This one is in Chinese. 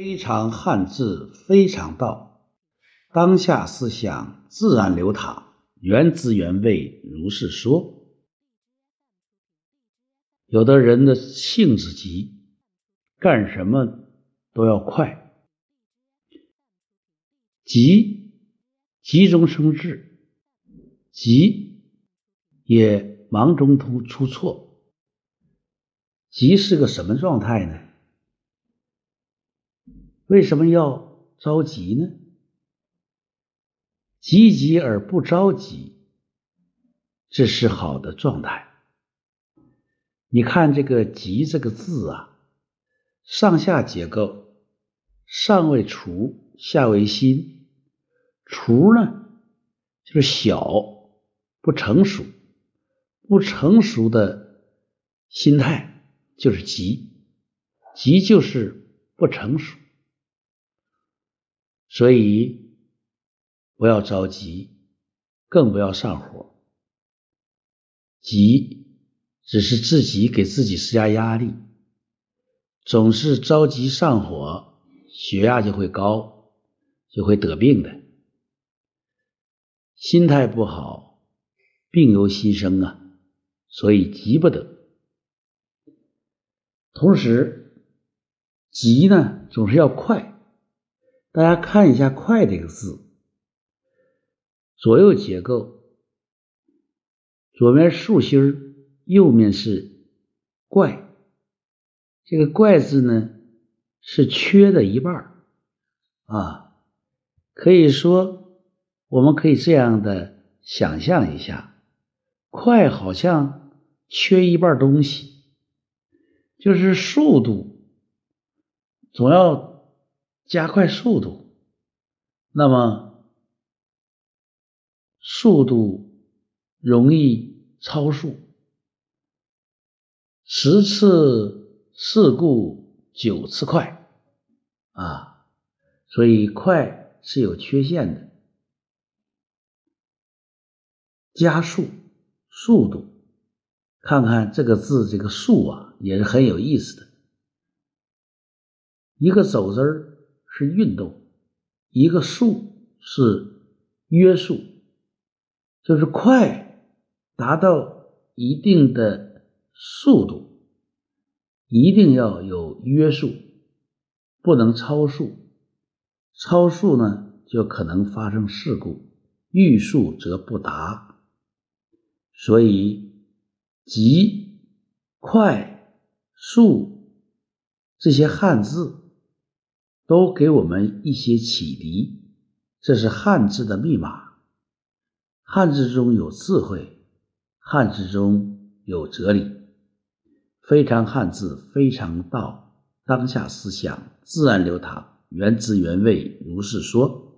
非常汉字，非常道，当下思想自然流淌，原汁原味如是说。有的人的性子急，干什么都要快，急急中生智，急也忙中突出错。急是个什么状态呢？为什么要着急呢？急急而不着急，这是好的状态。你看这个“急”这个字啊，上下结构，上为除，下为心。除呢，就是小，不成熟，不成熟的心态就是急，急就是不成熟。所以不要着急，更不要上火。急只是自己给自己施加压力，总是着急上火，血压就会高，就会得病的。心态不好，病由心生啊，所以急不得。同时，急呢总是要快。大家看一下“快”这个字，左右结构，左面竖心，右面是“怪”。这个“怪”字呢，是缺的一半啊。可以说，我们可以这样的想象一下：“快”好像缺一半东西，就是速度，总要。加快速度，那么速度容易超速，十次事故九次快啊，所以快是有缺陷的。加速速度，看看这个字，这个速啊，也是很有意思的，一个走字儿。是运动，一个速是约束，就是快达到一定的速度，一定要有约束，不能超速。超速呢，就可能发生事故；欲速则不达。所以，急、快、速这些汉字。都给我们一些启迪，这是汉字的密码。汉字中有智慧，汉字中有哲理。非常汉字，非常道，当下思想自然流淌，原汁原味，如是说。